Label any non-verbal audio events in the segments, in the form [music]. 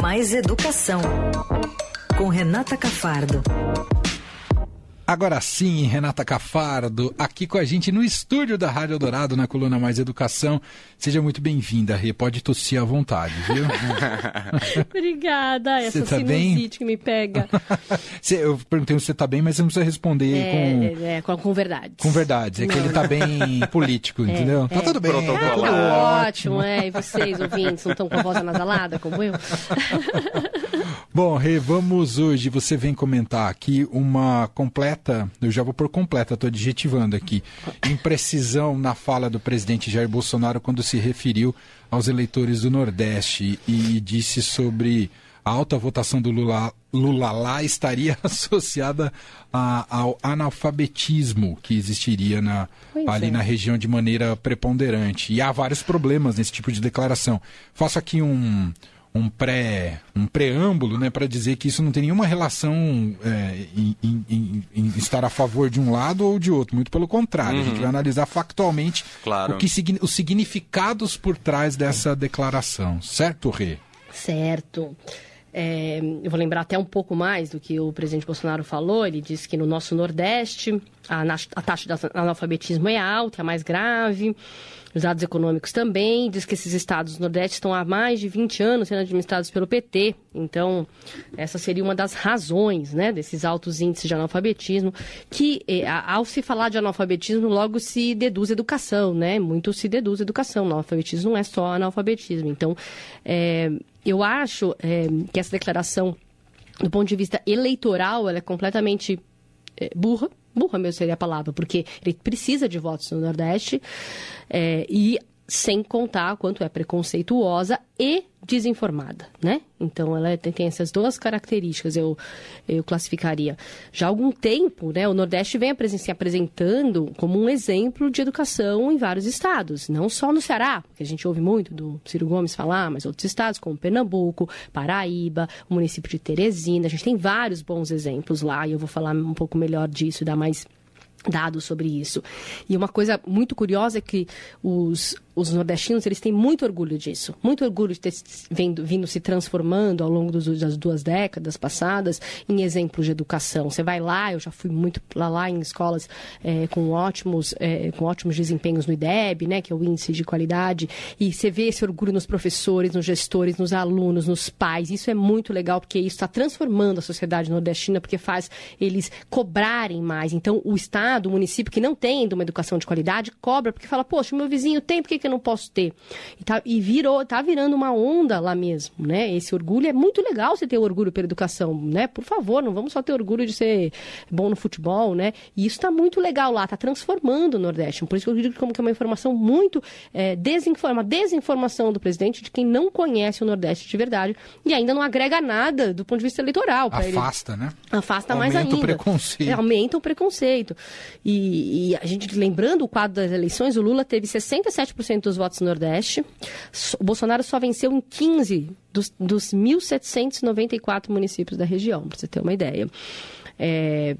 Mais Educação, com Renata Cafardo. Agora sim, Renata Cafardo, aqui com a gente no estúdio da Rádio Dourado, na coluna Mais Educação. Seja muito bem-vinda, Rê. Pode tossir à vontade, viu? [laughs] [laughs] Obrigada, essa tá sinusite bem? que me pega. [laughs] eu perguntei se você está bem, mas você não precisa responder é, com... É, é, com... com verdades. Com verdades. É que ele está bem político, é, entendeu? Tá tudo bem. Tá tudo ótimo, é. E vocês, ouvintes, não estão com a voz anasalada como eu? Bom, Rê, vamos hoje, você vem comentar aqui uma completa, eu já vou por completa, estou adjetivando aqui, imprecisão na fala do presidente Jair Bolsonaro quando se referiu aos eleitores do Nordeste e disse sobre a alta votação do Lula, Lula lá estaria [laughs] associada a, ao analfabetismo que existiria na, ali é. na região de maneira preponderante. E há vários problemas nesse tipo de declaração. Faço aqui um, um pré um preâmbulo né, para dizer que isso não tem nenhuma relação é, em, em, em, estar a favor de um lado ou de outro. Muito pelo contrário, uhum. a gente uhum. vai analisar factualmente claro. o que, os significados por trás dessa declaração. Certo, Rê? Certo. É, eu vou lembrar até um pouco mais do que o presidente Bolsonaro falou. Ele disse que no nosso Nordeste a, a taxa de analfabetismo é alta, é mais grave. Os dados econômicos também. Diz que esses estados do Nordeste estão há mais de 20 anos sendo administrados pelo PT. Então, essa seria uma das razões né, desses altos índices de analfabetismo. Que, eh, ao se falar de analfabetismo, logo se deduz educação, né? Muito se deduz educação. Analfabetismo não é só analfabetismo. Então, é, eu acho é, que essa declaração, do ponto de vista eleitoral, ela é completamente é, burra. Burra mesmo seria a palavra, porque ele precisa de votos no Nordeste é, e sem contar quanto é preconceituosa e desinformada, né? Então ela tem, tem, essas duas características, eu, eu classificaria. Já há algum tempo, né, o Nordeste vem se apresentando como um exemplo de educação em vários estados, não só no Ceará, que a gente ouve muito do Ciro Gomes falar, mas outros estados como Pernambuco, Paraíba, o município de Teresina, a gente tem vários bons exemplos lá e eu vou falar um pouco melhor disso, dar mais dados sobre isso. E uma coisa muito curiosa é que os, os nordestinos eles têm muito orgulho disso, muito orgulho de ter vindo, vindo se transformando ao longo dos, das duas décadas passadas em exemplos de educação. Você vai lá, eu já fui muito lá, lá em escolas é, com ótimos é, com ótimos desempenhos no IDEB, né, que é o índice de qualidade, e você vê esse orgulho nos professores, nos gestores, nos alunos, nos pais. Isso é muito legal porque isso está transformando a sociedade nordestina, porque faz eles cobrarem mais. Então, o estado, o município que não tem uma educação de qualidade cobra porque fala, poxa, meu vizinho tem, por que, que eu não posso ter? E, tá, e virou, tá virando uma onda lá mesmo, né? Esse orgulho é muito legal você ter orgulho pela educação, né? Por favor, não vamos só ter orgulho de ser bom no futebol, né? E isso está muito legal lá, está transformando o Nordeste. Por isso que eu digo como que é uma informação muito é, desinforma, desinformação do presidente de quem não conhece o Nordeste de verdade e ainda não agrega nada do ponto de vista eleitoral. Afasta, ele. né? Afasta aumenta mais ainda. Aumenta o preconceito. É, aumenta o preconceito. E, e, a gente, lembrando o quadro das eleições, o Lula teve 67% 100% dos votos no Nordeste. O Bolsonaro só venceu em 15 dos, dos 1.794 municípios da região, para você ter uma ideia. É,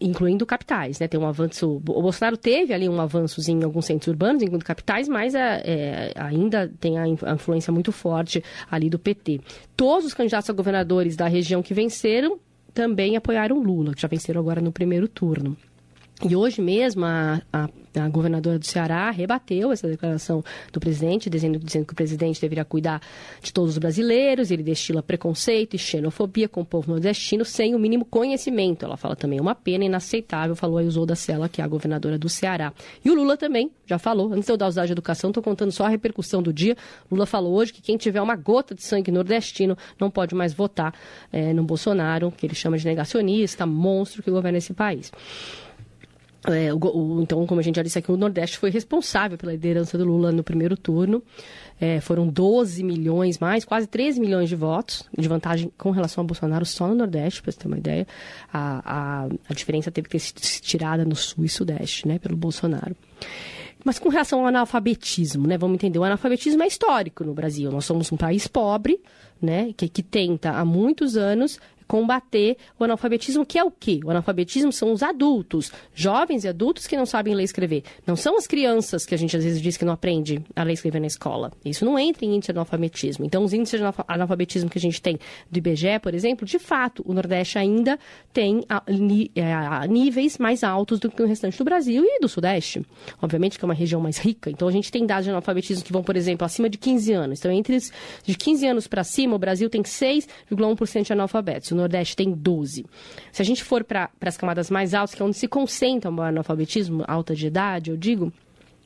incluindo capitais, né? Tem um avanço. O Bolsonaro teve ali um avanço em alguns centros urbanos, incluindo capitais, mas é, é, ainda tem a influência muito forte ali do PT. Todos os candidatos a governadores da região que venceram também apoiaram Lula, que já venceram agora no primeiro turno. E hoje mesmo a, a a governadora do Ceará rebateu essa declaração do presidente, dizendo, dizendo que o presidente deveria cuidar de todos os brasileiros, ele destila preconceito e xenofobia com o povo nordestino sem o mínimo conhecimento. Ela fala também uma pena inaceitável, falou a Isolda Sela, que é a governadora do Ceará. E o Lula também já falou, antes de eu dar os dados de educação, estou contando só a repercussão do dia. Lula falou hoje que quem tiver uma gota de sangue nordestino não pode mais votar é, no Bolsonaro, que ele chama de negacionista, monstro que governa esse país. É, o, o, então, como a gente já disse aqui, o Nordeste foi responsável pela liderança do Lula no primeiro turno. É, foram 12 milhões mais, quase 13 milhões de votos de vantagem com relação ao Bolsonaro só no Nordeste, para você ter uma ideia. A, a, a diferença teve que ser tirada no Sul e Sudeste, né, pelo Bolsonaro. Mas com relação ao analfabetismo, né? Vamos entender, o analfabetismo é histórico no Brasil. Nós somos um país pobre, né? Que, que tenta há muitos anos combater o analfabetismo, que é o quê? O analfabetismo são os adultos, jovens e adultos que não sabem ler e escrever. Não são as crianças que a gente às vezes diz que não aprende a ler e escrever na escola. Isso não entra em índice de analfabetismo. Então, os índices de analfabetismo que a gente tem do IBGE, por exemplo, de fato, o Nordeste ainda tem é, níveis mais altos do que o restante do Brasil e do Sudeste. Obviamente que é uma região mais rica. Então, a gente tem dados de analfabetismo que vão, por exemplo, acima de 15 anos. Então, entre de 15 anos para cima, o Brasil tem 6,1% de analfabetos. O Nordeste tem 12. Se a gente for para as camadas mais altas, que é onde se concentra o analfabetismo, alta de idade, eu digo,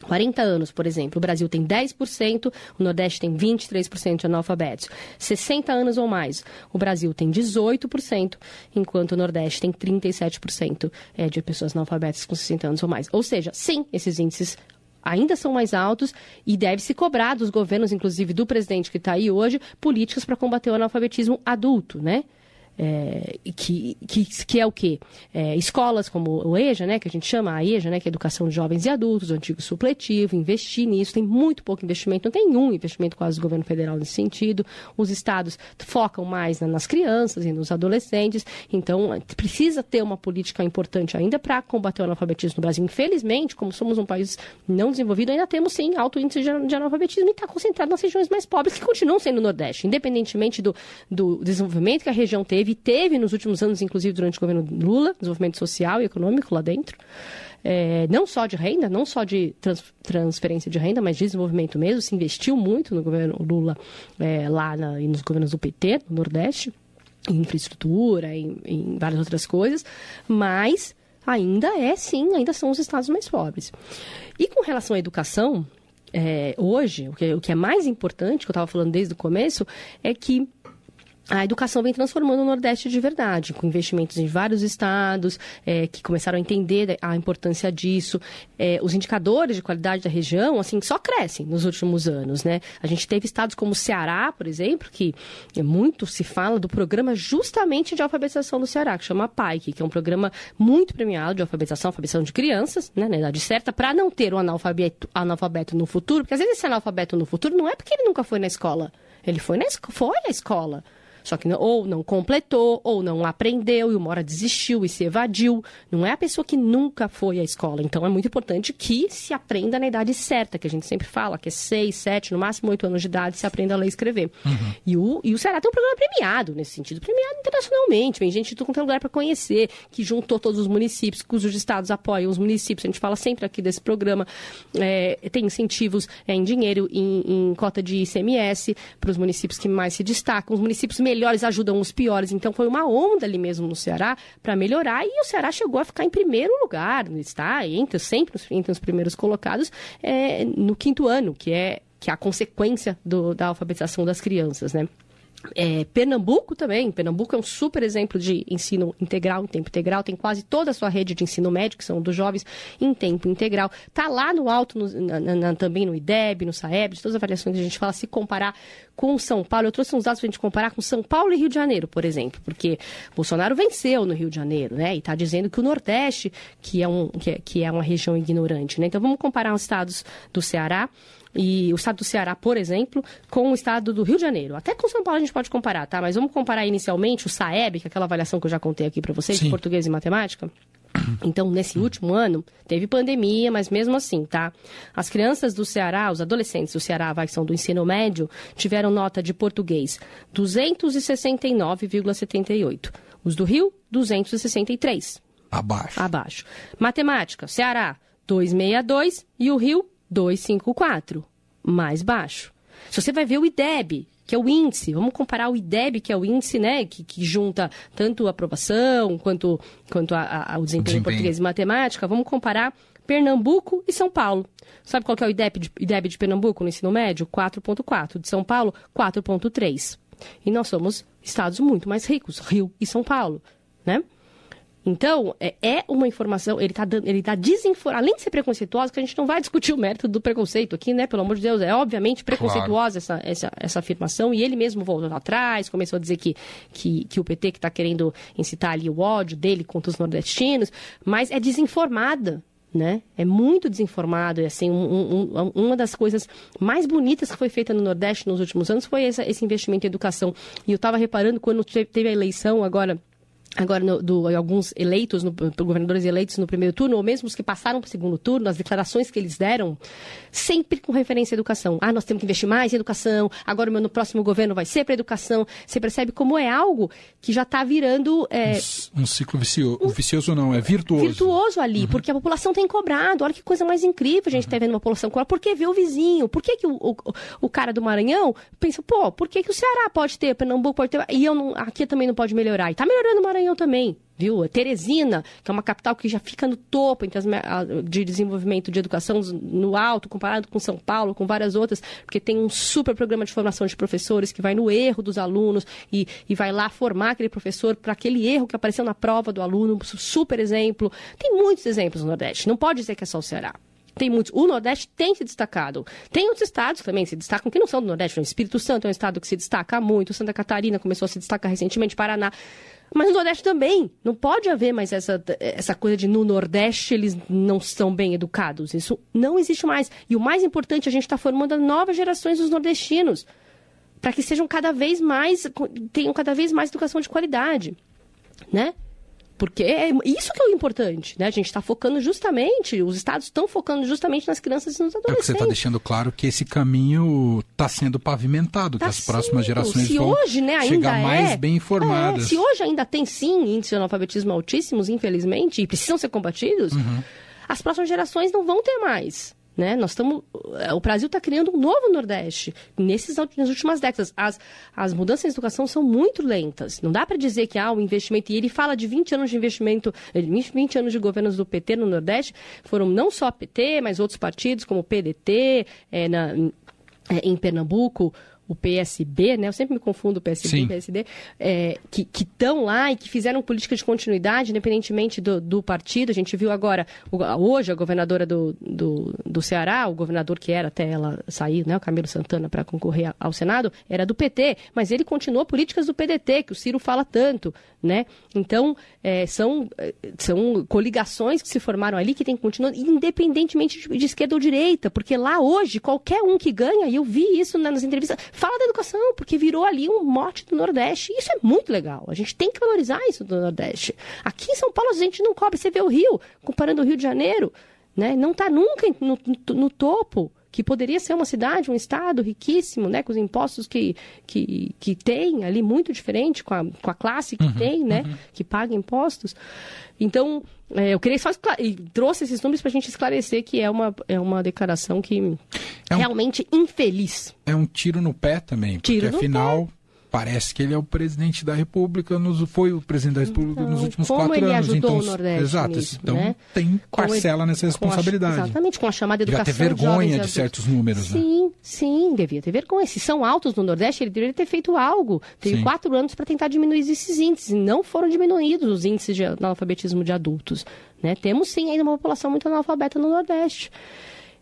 40 anos, por exemplo, o Brasil tem 10%, o Nordeste tem 23% de analfabetos. 60 anos ou mais, o Brasil tem 18%, enquanto o Nordeste tem 37% é, de pessoas analfabetas com 60 anos ou mais. Ou seja, sim, esses índices ainda são mais altos e deve se cobrar dos governos, inclusive do presidente que está aí hoje, políticas para combater o analfabetismo adulto, né? É, que, que, que, é o quê? É, escolas como o EJA, né, que a gente chama a EJA, né, que é Educação de Jovens e Adultos, o antigo supletivo, investir nisso, tem muito pouco investimento, não tem nenhum investimento quase do governo federal nesse sentido. Os estados focam mais nas crianças e nos adolescentes, então precisa ter uma política importante ainda para combater o analfabetismo no Brasil. Infelizmente, como somos um país não desenvolvido, ainda temos sim alto índice de, analfabetismo e está concentrado nas regiões mais pobres, que continuam sendo no Nordeste, independentemente do, do desenvolvimento que a região teve teve, teve nos últimos anos, inclusive durante o governo Lula, desenvolvimento social e econômico lá dentro. É, não só de renda, não só de trans, transferência de renda, mas de desenvolvimento mesmo. Se investiu muito no governo Lula é, lá na, e nos governos do PT, no Nordeste, em infraestrutura, em, em várias outras coisas, mas ainda é sim, ainda são os estados mais pobres. E com relação à educação, é, hoje, o que, o que, é mais importante, que eu estava falando desde o começo, é que a educação vem transformando o Nordeste de verdade, com investimentos em vários estados é, que começaram a entender a importância disso. É, os indicadores de qualidade da região, assim, só crescem nos últimos anos, né? A gente teve estados como o Ceará, por exemplo, que muito se fala do programa justamente de alfabetização do Ceará, que chama PAIC, que é um programa muito premiado de alfabetização, alfabetização de crianças, né, na idade certa, para não ter um analfabeto, analfabeto no futuro, porque às vezes esse analfabeto no futuro não é porque ele nunca foi na escola. Ele foi na, foi na escola. Só que não, ou não completou, ou não aprendeu, e uma hora desistiu e se evadiu. Não é a pessoa que nunca foi à escola. Então é muito importante que se aprenda na idade certa, que a gente sempre fala, que é seis, sete, no máximo oito anos de idade, se aprenda a ler e escrever. Uhum. E, o, e o Ceará tem um programa premiado nesse sentido, premiado internacionalmente. Vem gente de todo é lugar para conhecer, que juntou todos os municípios, cujos estados apoiam os municípios. A gente fala sempre aqui desse programa. É, tem incentivos é, em dinheiro, em, em cota de ICMS para os municípios que mais se destacam. Os municípios melhores melhores ajudam os piores. Então foi uma onda ali mesmo no Ceará para melhorar e o Ceará chegou a ficar em primeiro lugar, está entre sempre entre os primeiros colocados é, no quinto ano, que é que é a consequência do, da alfabetização das crianças, né? É, Pernambuco também. Pernambuco é um super exemplo de ensino integral, em tempo integral. Tem quase toda a sua rede de ensino médio, que são dos jovens, em tempo integral. Está lá no alto, no, na, na, também no IDEB, no SAEB, de todas as avaliações que a gente fala, se comparar com São Paulo. Eu trouxe uns dados para a gente comparar com São Paulo e Rio de Janeiro, por exemplo, porque Bolsonaro venceu no Rio de Janeiro, né? E está dizendo que o Nordeste, que é, um, que é, que é uma região ignorante, né? Então vamos comparar os estados do Ceará e o estado do Ceará, por exemplo, com o estado do Rio de Janeiro. Até com São Paulo a gente pode comparar, tá? Mas vamos comparar inicialmente o SAEB, que é aquela avaliação que eu já contei aqui para vocês, Sim. de português e matemática. Então, nesse último ano, teve pandemia, mas mesmo assim, tá? As crianças do Ceará, os adolescentes do Ceará, vai, são do ensino médio, tiveram nota de português 269,78. Os do Rio, 263. Abaixo. Abaixo. Matemática, Ceará, 262 e o Rio, 254, mais baixo. Se você vai ver o IDEB, que é o índice, vamos comparar o IDEB, que é o índice né, que, que junta tanto a aprovação quanto, quanto a, a, o desempenho em português e matemática, vamos comparar Pernambuco e São Paulo. Sabe qual que é o IDEB de, IDEB de Pernambuco no ensino médio? 4.4. De São Paulo, 4.3. E nós somos estados muito mais ricos, Rio e São Paulo, né? Então, é, é uma informação, ele está ele tá desinformando, além de ser preconceituosa, que a gente não vai discutir o mérito do preconceito aqui, né? Pelo amor de Deus, é obviamente preconceituosa claro. essa, essa, essa afirmação, e ele mesmo voltou atrás, começou a dizer que, que, que o PT que está querendo incitar ali o ódio dele contra os nordestinos, mas é desinformada né? É muito desinformado. E, assim, um, um, uma das coisas mais bonitas que foi feita no Nordeste nos últimos anos foi esse, esse investimento em educação. E eu estava reparando quando teve a eleição agora agora no, do, alguns eleitos, no, governadores eleitos no primeiro turno, ou mesmo os que passaram para o segundo turno, as declarações que eles deram, sempre com referência à educação. Ah, nós temos que investir mais em educação, agora o meu no próximo governo vai ser para educação. Você percebe como é algo que já está virando... É, um, um, ciclo vicioso, um, vicioso não, é virtuoso. Virtuoso ali, uhum. porque a população tem cobrado. Olha que coisa mais incrível a gente está uhum. vendo uma população cobrar. Por que vê o vizinho? Por que, que o, o, o, cara do Maranhão pensa, pô, por que, que o Ceará pode ter, Pernambuco pode ter, e eu não, aqui também não pode melhorar? E está melhorando o Maranhão Maranhão também, viu? Teresina, que é uma capital que já fica no topo entre as, de desenvolvimento de educação no alto, comparado com São Paulo, com várias outras, porque tem um super programa de formação de professores que vai no erro dos alunos e, e vai lá formar aquele professor para aquele erro que apareceu na prova do aluno, super exemplo. Tem muitos exemplos no Nordeste, não pode dizer que é só o Ceará. Tem muitos. O Nordeste tem se destacado. Tem outros estados que também se destacam, que não são do Nordeste. O Espírito Santo é um estado que se destaca muito. Santa Catarina começou a se destacar recentemente. Paraná. Mas no Nordeste também. Não pode haver mais essa, essa coisa de no Nordeste eles não são bem educados. Isso não existe mais. E o mais importante, a gente está formando novas gerações dos nordestinos. Para que sejam cada vez mais, tenham cada vez mais educação de qualidade. Né? Porque é isso que é o importante, né? A gente está focando justamente, os estados estão focando justamente nas crianças e nos adolescentes. É que você está deixando claro que esse caminho está sendo pavimentado, tá que as sim. próximas gerações se vão hoje, né, chegar mais é, bem informadas. É, se hoje ainda tem sim índices de analfabetismo altíssimos, infelizmente, e precisam ser combatidos, uhum. as próximas gerações não vão ter mais. Né? Nós estamos, eh, o Brasil está criando um novo Nordeste. Nesses, nas últimas décadas, as, as mudanças em educação são muito lentas. Não dá para dizer que há ah, um investimento. E ele fala de 20 anos de investimento, 20 eh, anos de governos do PT no Nordeste. Foram não só PT, mas outros partidos, como o PDT, é, na, em Pernambuco, o PSB, né? Eu sempre me confundo PSB e PSD, é, que estão lá e que fizeram política de continuidade, independentemente do, do partido. A gente viu agora, hoje, a governadora do, do, do, Ceará, o governador que era até ela sair, né? O Camilo Santana, para concorrer ao Senado, era do PT, mas ele continuou políticas do PDT, que o Ciro fala tanto, né? Então, é, são, é, são coligações que se formaram ali que tem que continuar, independentemente de, de esquerda ou direita, porque lá hoje, qualquer um que ganha, e eu vi isso nas entrevistas, fala da educação, porque virou ali um mote do Nordeste. Isso é muito legal. A gente tem que valorizar isso do Nordeste. Aqui em São Paulo a gente não cobre. Você vê o Rio, comparando o Rio de Janeiro, né? não está nunca no, no, no topo que poderia ser uma cidade, um estado riquíssimo, né, com os impostos que, que, que tem ali muito diferente com a, com a classe que uhum, tem, né, uhum. que paga impostos. Então, é, eu queria só e trouxe esses números para a gente esclarecer que é uma, é uma declaração que é um, realmente infeliz. É um tiro no pé também, porque tiro afinal parece que ele é o presidente da República, nos, foi o presidente da República então, nos últimos quatro ele anos. Ajudou então, o Nordeste exato. Nisso, então né? tem parcela ele, nessa responsabilidade. A, exatamente, com a chamada educação. Devia ter vergonha de, de certos números, né? Sim, sim, devia ter vergonha. Se são altos no Nordeste, ele deveria ter feito algo. Teve sim. quatro anos para tentar diminuir esses índices. E não foram diminuídos os índices de analfabetismo de adultos. Né? Temos sim ainda uma população muito analfabeta no Nordeste.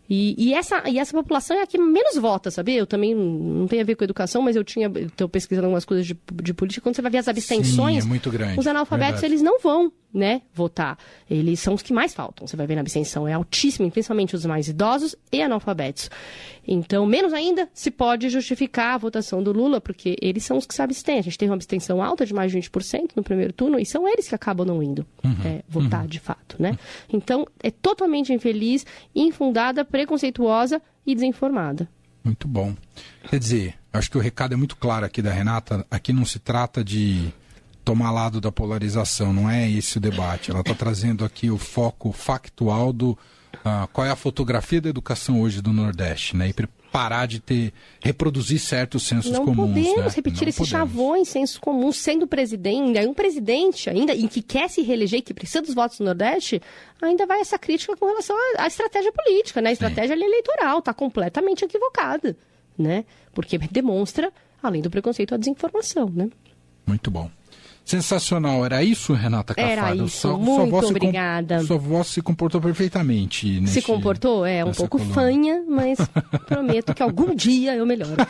E, e, essa, e essa população é a que menos vota, sabia? Eu também não tem a ver com educação, mas eu tinha estou pesquisando algumas coisas de, de, política. Quando você vai ver as abstenções, Sim, é muito grande, os analfabetos verdade. eles não vão né, votar. Eles são os que mais faltam. Você vai ver na abstenção é altíssima, principalmente os mais idosos e analfabetos. Então, menos ainda se pode justificar a votação do Lula, porque eles são os que se abstêm. A gente teve uma abstenção alta de mais de 20% no primeiro turno e são eles que acabam não indo uhum, é, votar uhum. de fato, né? Então, é totalmente infeliz, infundada, preconceituosa e desinformada. Muito bom. Quer dizer, acho que o recado é muito claro aqui da Renata. Aqui não se trata de tomar lado da polarização, não é esse o debate. Ela está trazendo aqui o foco factual do ah, qual é a fotografia da educação hoje do Nordeste, né? E parar de ter reproduzir certos sensos não comuns. Podemos né? repetir não esses podemos. chavões, sensos comuns, sendo presidente, um presidente ainda, em que quer se reeleger, que precisa dos votos do Nordeste, ainda vai essa crítica com relação à, à estratégia política, né? A estratégia eleitoral está completamente equivocada, né? Porque demonstra, além do preconceito, a desinformação, né? Muito bom. Sensacional. Era isso, Renata Cafado? Era isso. Sua, Muito sua obrigada. Com, sua voz se comportou perfeitamente. Nesse, se comportou? É, um pouco coluna. fanha, mas [laughs] prometo que algum dia eu melhoro. [laughs]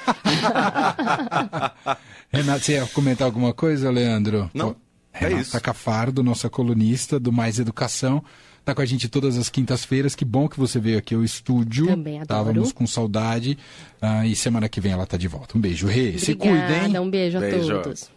Renata, você ia comentar alguma coisa, Leandro? Não. Pô, Renata é isso. Cafardo, nossa colunista do Mais Educação, tá com a gente todas as quintas-feiras. Que bom que você veio aqui ao estúdio. Também adoro. Estávamos com saudade. Uh, e semana que vem ela tá de volta. Um beijo, Rê. Se cuida, hein? Um beijo a Beijo. todos.